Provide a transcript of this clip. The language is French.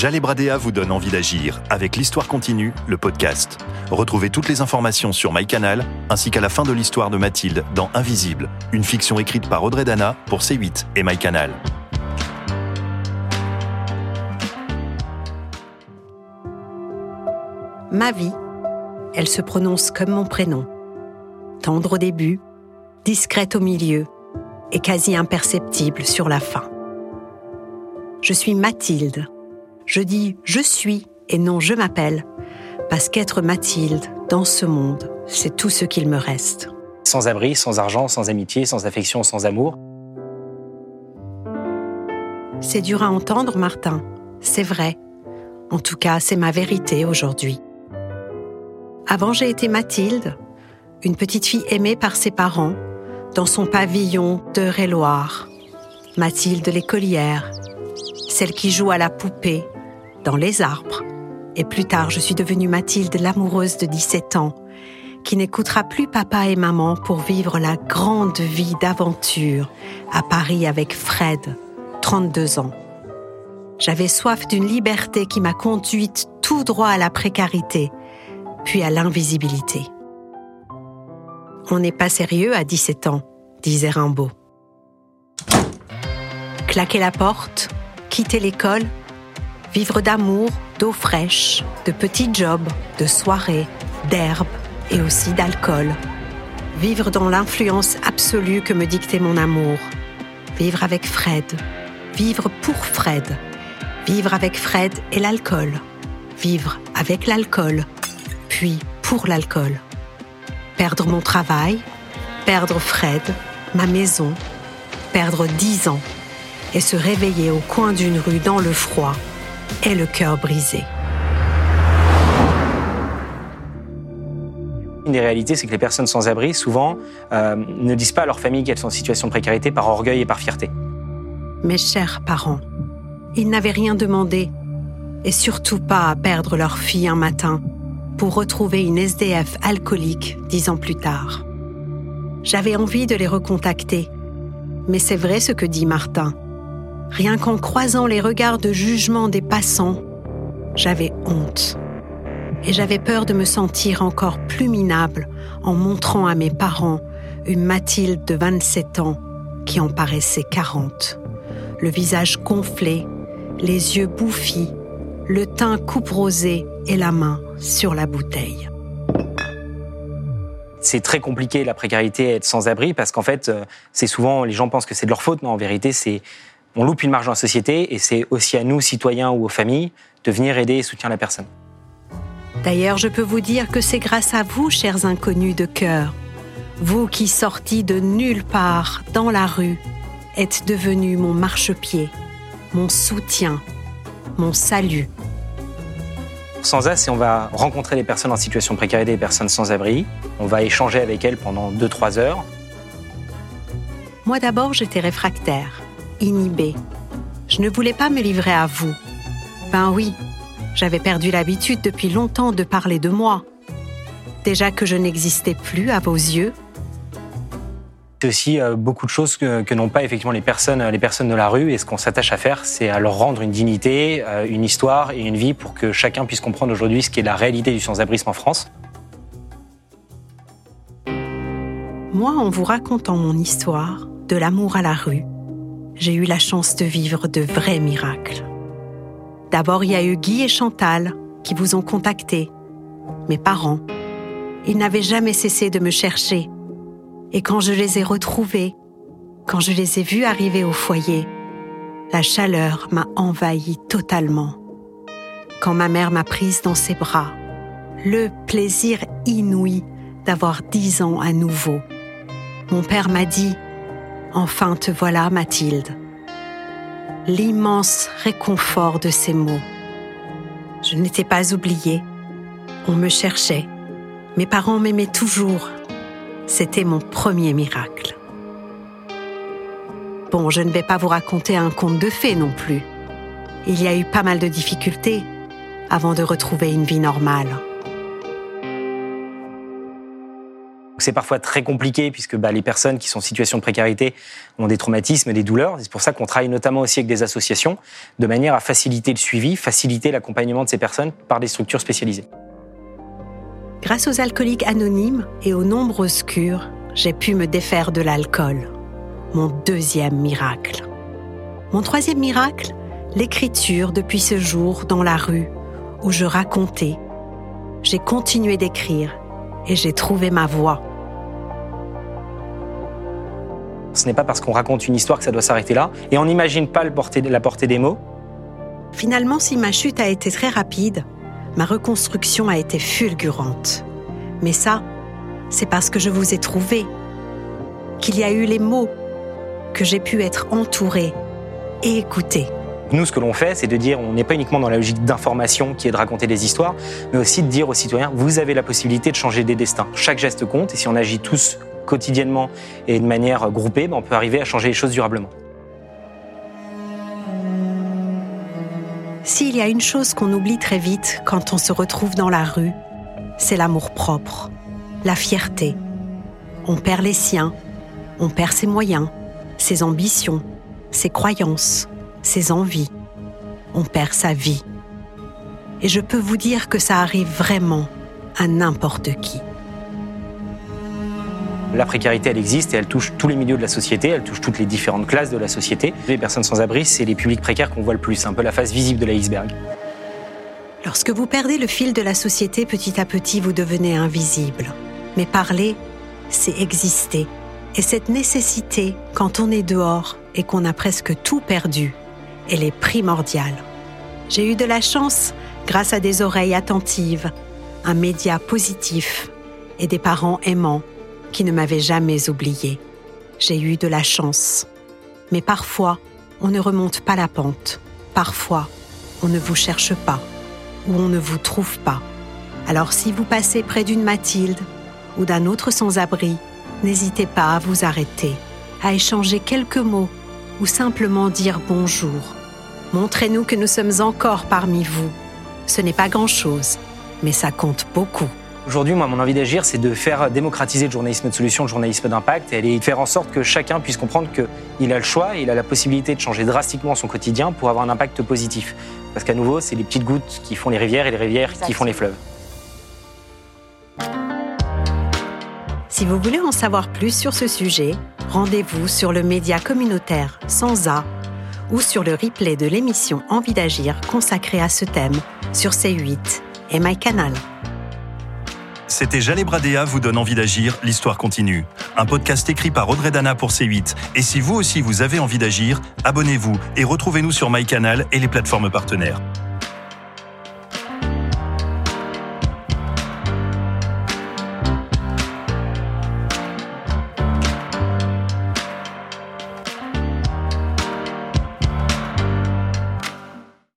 Jalé Bradéa vous donne envie d'agir avec l'histoire continue, le podcast. Retrouvez toutes les informations sur MyCanal ainsi qu'à la fin de l'histoire de Mathilde dans Invisible, une fiction écrite par Audrey Dana pour C8 et MyCanal. Ma vie, elle se prononce comme mon prénom. Tendre au début, discrète au milieu et quasi imperceptible sur la fin. Je suis Mathilde. Je dis je suis et non je m'appelle, parce qu'être Mathilde dans ce monde, c'est tout ce qu'il me reste. Sans abri, sans argent, sans amitié, sans affection, sans amour. C'est dur à entendre, Martin. C'est vrai. En tout cas, c'est ma vérité aujourd'hui. Avant, j'ai été Mathilde, une petite fille aimée par ses parents, dans son pavillon d'Eure-et-Loire. Mathilde l'écolière, celle qui joue à la poupée, dans les arbres. Et plus tard, je suis devenue Mathilde l'amoureuse de 17 ans, qui n'écoutera plus papa et maman pour vivre la grande vie d'aventure à Paris avec Fred, 32 ans. J'avais soif d'une liberté qui m'a conduite tout droit à la précarité, puis à l'invisibilité. On n'est pas sérieux à 17 ans, disait Rimbaud. Claquer la porte, quitter l'école, vivre d'amour, d'eau fraîche, de petits jobs, de soirées, d'herbes et aussi d'alcool. Vivre dans l'influence absolue que me dictait mon amour. Vivre avec Fred. Vivre pour Fred. Vivre avec Fred et l'alcool. Vivre avec l'alcool puis pour l'alcool. Perdre mon travail, perdre Fred, ma maison, perdre dix ans et se réveiller au coin d'une rue dans le froid et le cœur brisé. Une des réalités, c'est que les personnes sans abri, souvent, euh, ne disent pas à leur famille qu'elles sont en situation de précarité par orgueil et par fierté. Mes chers parents, ils n'avaient rien demandé, et surtout pas à perdre leur fille un matin pour retrouver une SDF alcoolique dix ans plus tard. J'avais envie de les recontacter, mais c'est vrai ce que dit Martin. Rien qu'en croisant les regards de jugement des passants, j'avais honte. Et j'avais peur de me sentir encore plus minable en montrant à mes parents une Mathilde de 27 ans qui en paraissait 40. Le visage gonflé, les yeux bouffis, le teint coupe rosé et la main sur la bouteille. C'est très compliqué la précarité, être sans abri, parce qu'en fait, euh, c'est souvent, les gens pensent que c'est de leur faute, mais en vérité, c'est on loupe une marge dans la société et c'est aussi à nous, citoyens ou aux familles, de venir aider et soutenir la personne. D'ailleurs, je peux vous dire que c'est grâce à vous, chers inconnus de cœur, vous qui sortis de nulle part dans la rue, êtes devenus mon marchepied, mon soutien, mon salut sans As, on va rencontrer les personnes en situation de précarité, les personnes sans abri. On va échanger avec elles pendant 2-3 heures. Moi d'abord, j'étais réfractaire, inhibée. Je ne voulais pas me livrer à vous. Ben oui, j'avais perdu l'habitude depuis longtemps de parler de moi. Déjà que je n'existais plus à vos yeux, c'est aussi euh, beaucoup de choses que, n'ont pas effectivement les personnes, les personnes de la rue. Et ce qu'on s'attache à faire, c'est à leur rendre une dignité, euh, une histoire et une vie pour que chacun puisse comprendre aujourd'hui ce qu'est la réalité du sans-abrisme en France. Moi, en vous racontant mon histoire, de l'amour à la rue, j'ai eu la chance de vivre de vrais miracles. D'abord, il y a eu Guy et Chantal qui vous ont contacté, mes parents. Ils n'avaient jamais cessé de me chercher et quand je les ai retrouvés, quand je les ai vus arriver au foyer, la chaleur m'a envahi totalement. Quand ma mère m'a prise dans ses bras, le plaisir inouï d'avoir dix ans à nouveau. Mon père m'a dit, Enfin te voilà, Mathilde. L'immense réconfort de ces mots. Je n'étais pas oubliée. On me cherchait. Mes parents m'aimaient toujours c'était mon premier miracle. Bon, je ne vais pas vous raconter un conte de fées non plus. Il y a eu pas mal de difficultés avant de retrouver une vie normale. C'est parfois très compliqué puisque bah, les personnes qui sont en situation de précarité ont des traumatismes, des douleurs. C'est pour ça qu'on travaille notamment aussi avec des associations de manière à faciliter le suivi, faciliter l'accompagnement de ces personnes par des structures spécialisées. Grâce aux alcooliques anonymes et aux nombreuses cures, j'ai pu me défaire de l'alcool. Mon deuxième miracle. Mon troisième miracle, l'écriture depuis ce jour dans la rue où je racontais. J'ai continué d'écrire et j'ai trouvé ma voix. Ce n'est pas parce qu'on raconte une histoire que ça doit s'arrêter là, et on n'imagine pas la portée des mots. Finalement, si ma chute a été très rapide, ma reconstruction a été fulgurante. Mais ça, c'est parce que je vous ai trouvé, qu'il y a eu les mots, que j'ai pu être entourée et écoutée. Nous, ce que l'on fait, c'est de dire, on n'est pas uniquement dans la logique d'information qui est de raconter des histoires, mais aussi de dire aux citoyens, vous avez la possibilité de changer des destins. Chaque geste compte, et si on agit tous quotidiennement et de manière groupée, ben, on peut arriver à changer les choses durablement. S'il y a une chose qu'on oublie très vite quand on se retrouve dans la rue, c'est l'amour propre, la fierté. On perd les siens, on perd ses moyens, ses ambitions, ses croyances, ses envies. On perd sa vie. Et je peux vous dire que ça arrive vraiment à n'importe qui. La précarité, elle existe et elle touche tous les milieux de la société, elle touche toutes les différentes classes de la société. Les personnes sans abri, c'est les publics précaires qu'on voit le plus, un peu la face visible de l'iceberg. Lorsque vous perdez le fil de la société, petit à petit, vous devenez invisible. Mais parler, c'est exister. Et cette nécessité, quand on est dehors et qu'on a presque tout perdu, elle est primordiale. J'ai eu de la chance grâce à des oreilles attentives, un média positif et des parents aimants qui ne m'avaient jamais oublié. J'ai eu de la chance. Mais parfois, on ne remonte pas la pente. Parfois, on ne vous cherche pas ou on ne vous trouve pas. Alors si vous passez près d'une Mathilde ou d'un autre sans-abri, n'hésitez pas à vous arrêter, à échanger quelques mots ou simplement dire bonjour. Montrez-nous que nous sommes encore parmi vous. Ce n'est pas grand-chose, mais ça compte beaucoup. Aujourd'hui, moi, mon envie d'agir, c'est de faire démocratiser le journalisme de solution, le journalisme d'impact, et de faire en sorte que chacun puisse comprendre qu'il a le choix, il a la possibilité de changer drastiquement son quotidien pour avoir un impact positif. Parce qu'à nouveau, c'est les petites gouttes qui font les rivières et les rivières qui font les fleuves. Si vous voulez en savoir plus sur ce sujet, rendez-vous sur le média communautaire Sans A ou sur le replay de l'émission Envie d'agir consacrée à ce thème sur C8 et MyCanal. C'était Jalé Bradea vous donne envie d'agir, l'histoire continue. Un podcast écrit par Audrey Dana pour C8. Et si vous aussi vous avez envie d'agir, abonnez-vous et retrouvez-nous sur MyCanal et les plateformes partenaires.